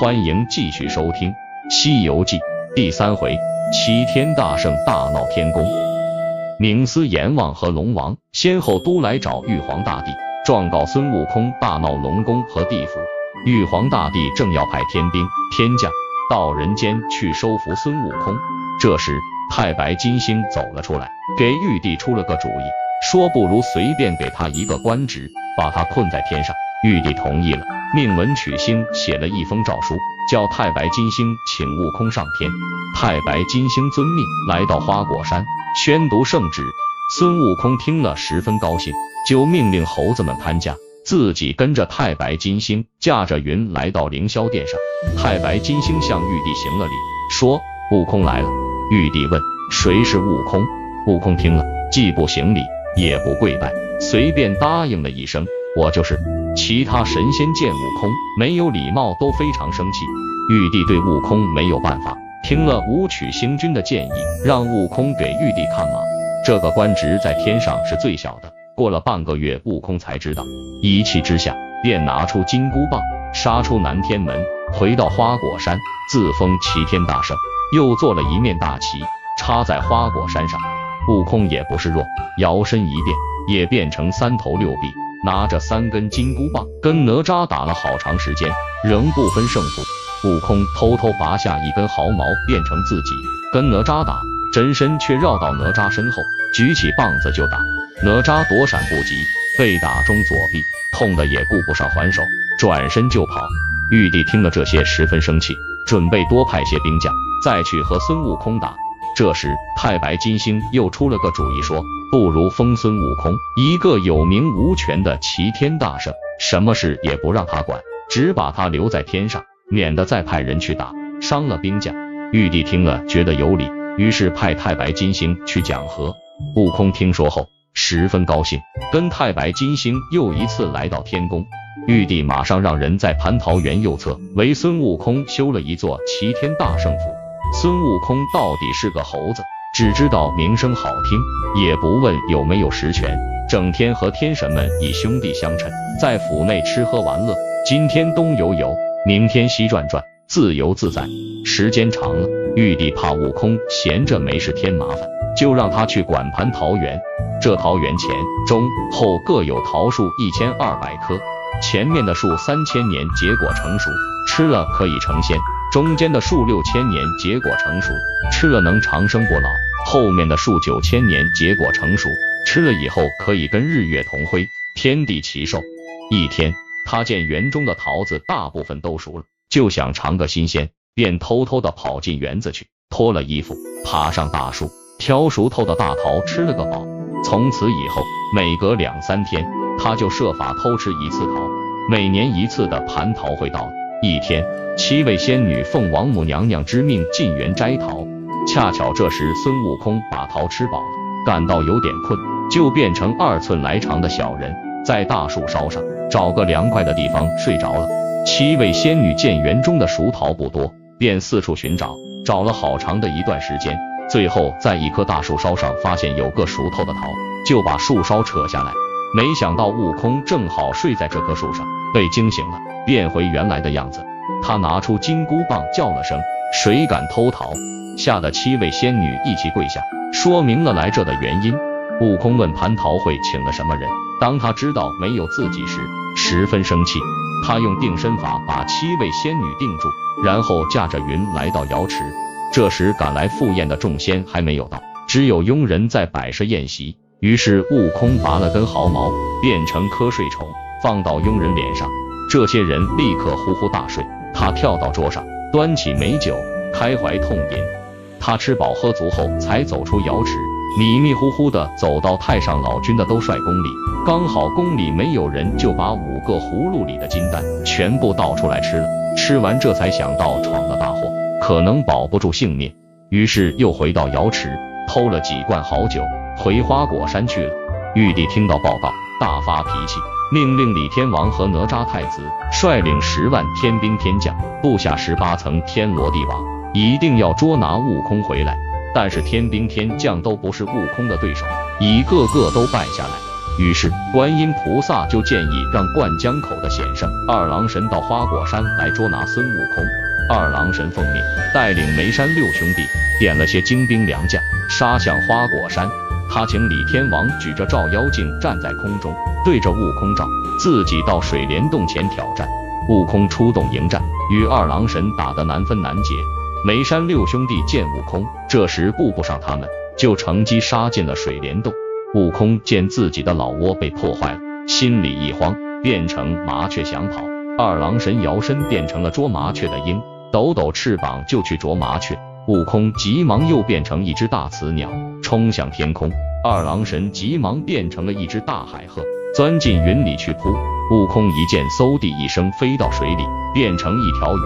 欢迎继续收听《西游记》第三回：齐天大圣大闹天宫。冥司阎王和龙王先后都来找玉皇大帝，状告孙悟空大闹龙宫和地府。玉皇大帝正要派天兵天将到人间去收服孙悟空，这时太白金星走了出来，给玉帝出了个主意，说不如随便给他一个官职，把他困在天上。玉帝同意了，命文曲星写了一封诏书，叫太白金星请悟空上天。太白金星遵命来到花果山，宣读圣旨。孙悟空听了十分高兴，就命令猴子们看家。自己跟着太白金星，驾着云来到凌霄殿上。太白金星向玉帝行了礼，说：“悟空来了。”玉帝问：“谁是悟空？”悟空听了，既不行礼，也不跪拜，随便答应了一声：“我就是。”其他神仙见悟空没有礼貌，都非常生气。玉帝对悟空没有办法，听了武曲星君的建议，让悟空给玉帝看马。这个官职在天上是最小的。过了半个月，悟空才知道，一气之下便拿出金箍棒，杀出南天门，回到花果山，自封齐天大圣，又做了一面大旗，插在花果山上。悟空也不是弱，摇身一变，也变成三头六臂，拿着三根金箍棒，跟哪吒打了好长时间，仍不分胜负。悟空偷偷拔下一根毫毛，变成自己，跟哪吒打，真身却绕到哪吒身后，举起棒子就打。哪吒躲闪不及，被打中左臂，痛得也顾不上还手，转身就跑。玉帝听了这些，十分生气，准备多派些兵将，再去和孙悟空打。这时，太白金星又出了个主意，说不如封孙悟空一个有名无权的齐天大圣，什么事也不让他管，只把他留在天上，免得再派人去打，伤了兵将。玉帝听了，觉得有理，于是派太白金星去讲和。悟空听说后。十分高兴，跟太白金星又一次来到天宫。玉帝马上让人在蟠桃园右侧为孙悟空修了一座齐天大圣府。孙悟空到底是个猴子，只知道名声好听，也不问有没有实权，整天和天神们以兄弟相称，在府内吃喝玩乐，今天东游游，明天西转转，自由自在。时间长了，玉帝怕悟空闲着没事添麻烦，就让他去管蟠桃园。这桃园前、中、后各有桃树一千二百棵，前面的树三千年结果成熟，吃了可以成仙；中间的树六千年结果成熟，吃了能长生不老；后面的树九千年结果成熟，吃了以后可以跟日月同辉，天地齐寿。一天，他见园中的桃子大部分都熟了，就想尝个新鲜，便偷偷的跑进园子去，脱了衣服，爬上大树，挑熟透的大桃吃了个饱。从此以后，每隔两三天，他就设法偷吃一次桃。每年一次的蟠桃会到了，一天，七位仙女奉王母娘娘之命进园摘桃，恰巧这时孙悟空把桃吃饱了，感到有点困，就变成二寸来长的小人，在大树梢上找个凉快的地方睡着了。七位仙女见园中的熟桃不多，便四处寻找，找了好长的一段时间。最后，在一棵大树梢上发现有个熟透的桃，就把树梢扯下来。没想到悟空正好睡在这棵树上，被惊醒了，变回原来的样子。他拿出金箍棒，叫了声：“谁敢偷桃？”吓得七位仙女一起跪下，说明了来这的原因。悟空问蟠桃会请了什么人，当他知道没有自己时，十分生气。他用定身法把七位仙女定住，然后驾着云来到瑶池。这时赶来赴宴的众仙还没有到，只有佣人在摆设宴席。于是悟空拔了根毫毛，变成瞌睡虫，放到佣人脸上。这些人立刻呼呼大睡。他跳到桌上，端起美酒，开怀痛饮。他吃饱喝足后，才走出瑶池，迷迷糊糊的走到太上老君的兜率宫里。刚好宫里没有人，就把五个葫芦里的金丹全部倒出来吃了。吃完这才想到闯了大祸。可能保不住性命，于是又回到瑶池偷了几罐好酒，回花果山去了。玉帝听到报告，大发脾气，命令李天王和哪吒太子率领十万天兵天将，布下十八层天罗地网，一定要捉拿悟空回来。但是天兵天将都不是悟空的对手，一个个都败下来。于是观音菩萨就建议让灌江口的险圣二郎神到花果山来捉拿孙悟空。二郎神奉命带领梅山六兄弟，点了些精兵良将，杀向花果山。他请李天王举着照妖镜站在空中，对着悟空照，自己到水帘洞前挑战。悟空出动迎战，与二郎神打得难分难解。梅山六兄弟见悟空这时顾不上他们，就乘机杀进了水帘洞。悟空见自己的老窝被破坏了，心里一慌，变成麻雀想跑。二郎神摇身变成了捉麻雀的鹰，抖抖翅膀就去捉麻雀。悟空急忙又变成一只大雌鸟，冲向天空。二郎神急忙变成了一只大海鹤，钻进云里去扑。悟空一见，嗖地一声飞到水里，变成一条鱼。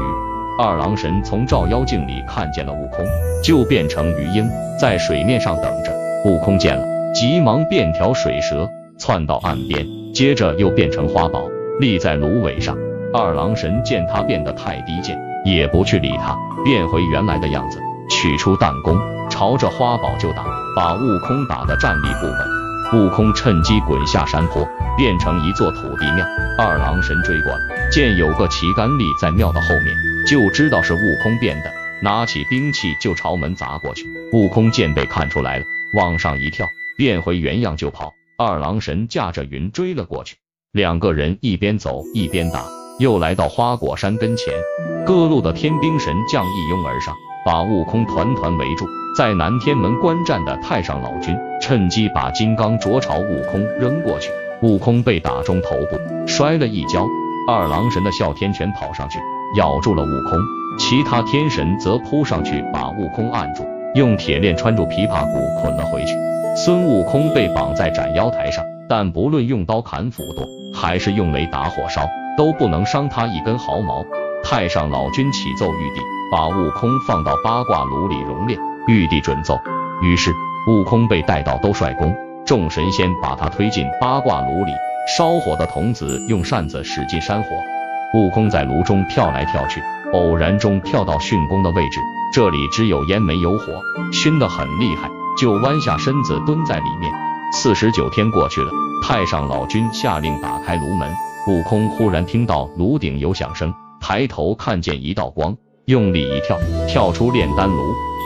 二郎神从照妖镜里看见了悟空，就变成鱼鹰，在水面上等着。悟空见了，急忙变条水蛇，窜到岸边，接着又变成花宝，立在芦苇上。二郎神见他变得太低贱，也不去理他，变回原来的样子。取出弹弓，朝着花宝就打，把悟空打得站立不稳。悟空趁机滚下山坡，变成一座土地庙。二郎神追过来，见有个旗杆立在庙的后面，就知道是悟空变的，拿起兵器就朝门砸过去。悟空见被看出来了，往上一跳，变回原样就跑。二郎神驾着云追了过去，两个人一边走一边打，又来到花果山跟前，各路的天兵神将一拥而上。把悟空团团围住，在南天门观战的太上老君趁机把金刚镯朝悟空扔过去，悟空被打中头部，摔了一跤。二郎神的哮天犬跑上去咬住了悟空，其他天神则扑上去把悟空按住，用铁链穿住琵琶骨捆了回去。孙悟空被绑在斩妖台上，但不论用刀砍斧剁，还是用雷打火烧，都不能伤他一根毫毛。太上老君启奏玉帝。把悟空放到八卦炉里熔炼，玉帝准奏。于是悟空被带到兜率宫，众神仙把他推进八卦炉里。烧火的童子用扇子使劲扇火，悟空在炉中跳来跳去，偶然中跳到巽宫的位置，这里只有烟没有火，熏得很厉害，就弯下身子蹲在里面。四十九天过去了，太上老君下令打开炉门，悟空忽然听到炉顶有响声，抬头看见一道光。用力一跳，跳出炼丹炉，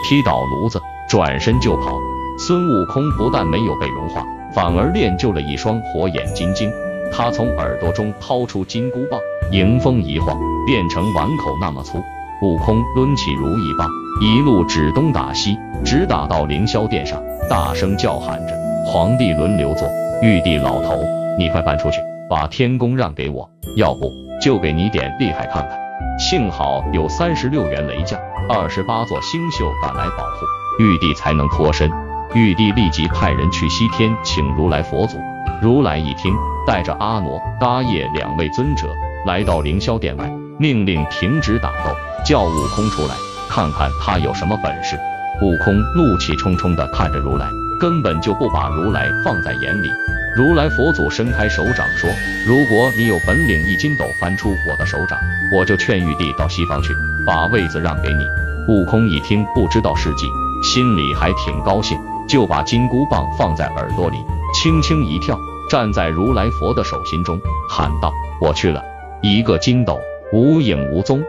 劈倒炉子，转身就跑。孙悟空不但没有被融化，反而练就了一双火眼金睛。他从耳朵中掏出金箍棒，迎风一晃，变成碗口那么粗。悟空抡起如意棒，一路指东打西，直打到凌霄殿上，大声叫喊着：“皇帝轮流坐，玉帝老头，你快搬出去，把天宫让给我，要不就给你点厉害看看。”幸好有三十六员雷将，二十八座星宿赶来保护，玉帝才能脱身。玉帝立即派人去西天请如来佛祖。如来一听，带着阿傩、嘎叶两位尊者来到凌霄殿外，命令停止打斗，叫悟空出来，看看他有什么本事。悟空怒气冲冲地看着如来，根本就不把如来放在眼里。如来佛祖伸开手掌说：“如果你有本领，一筋斗翻出我的手掌，我就劝玉帝到西方去，把位子让给你。”悟空一听不知道事迹，心里还挺高兴，就把金箍棒放在耳朵里，轻轻一跳，站在如来佛的手心中，喊道：“我去了！”一个筋斗无影无踪。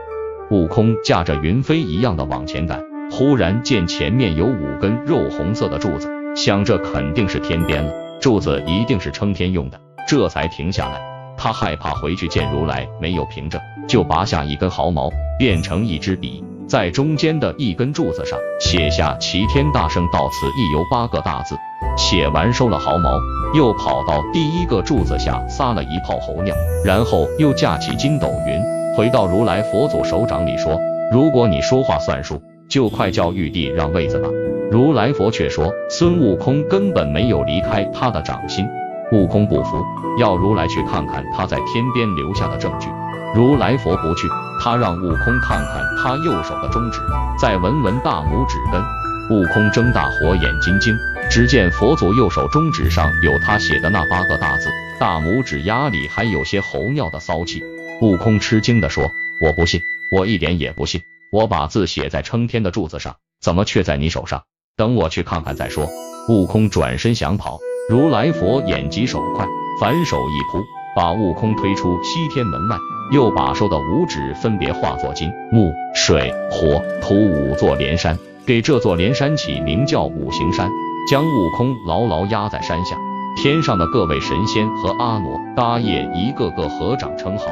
悟空驾着云飞一样的往前赶，忽然见前面有五根肉红色的柱子，想这肯定是天边了。柱子一定是撑天用的，这才停下来。他害怕回去见如来没有凭证，就拔下一根毫毛，变成一支笔，在中间的一根柱子上写下“齐天大圣到此一游”八个大字。写完收了毫毛，又跑到第一个柱子下撒了一泡猴尿，然后又架起筋斗云，回到如来佛祖手掌里说：“如果你说话算数，就快叫玉帝让位子吧。”如来佛却说，孙悟空根本没有离开他的掌心。悟空不服，要如来去看看他在天边留下的证据。如来佛不去，他让悟空看看他右手的中指，再闻闻大拇指根。悟空睁大火眼金睛，只见佛祖右手中指上有他写的那八个大字，大拇指丫里还有些猴尿的骚气。悟空吃惊地说：“我不信，我一点也不信。我把字写在撑天的柱子上，怎么却在你手上？”等我去看看再说。悟空转身想跑，如来佛眼疾手快，反手一扑，把悟空推出西天门外，又把收的五指分别化作金、木、水、火、土五座连山，给这座连山起名叫五行山，将悟空牢牢压在山下。天上的各位神仙和阿傩、伽叶一个个合掌称好。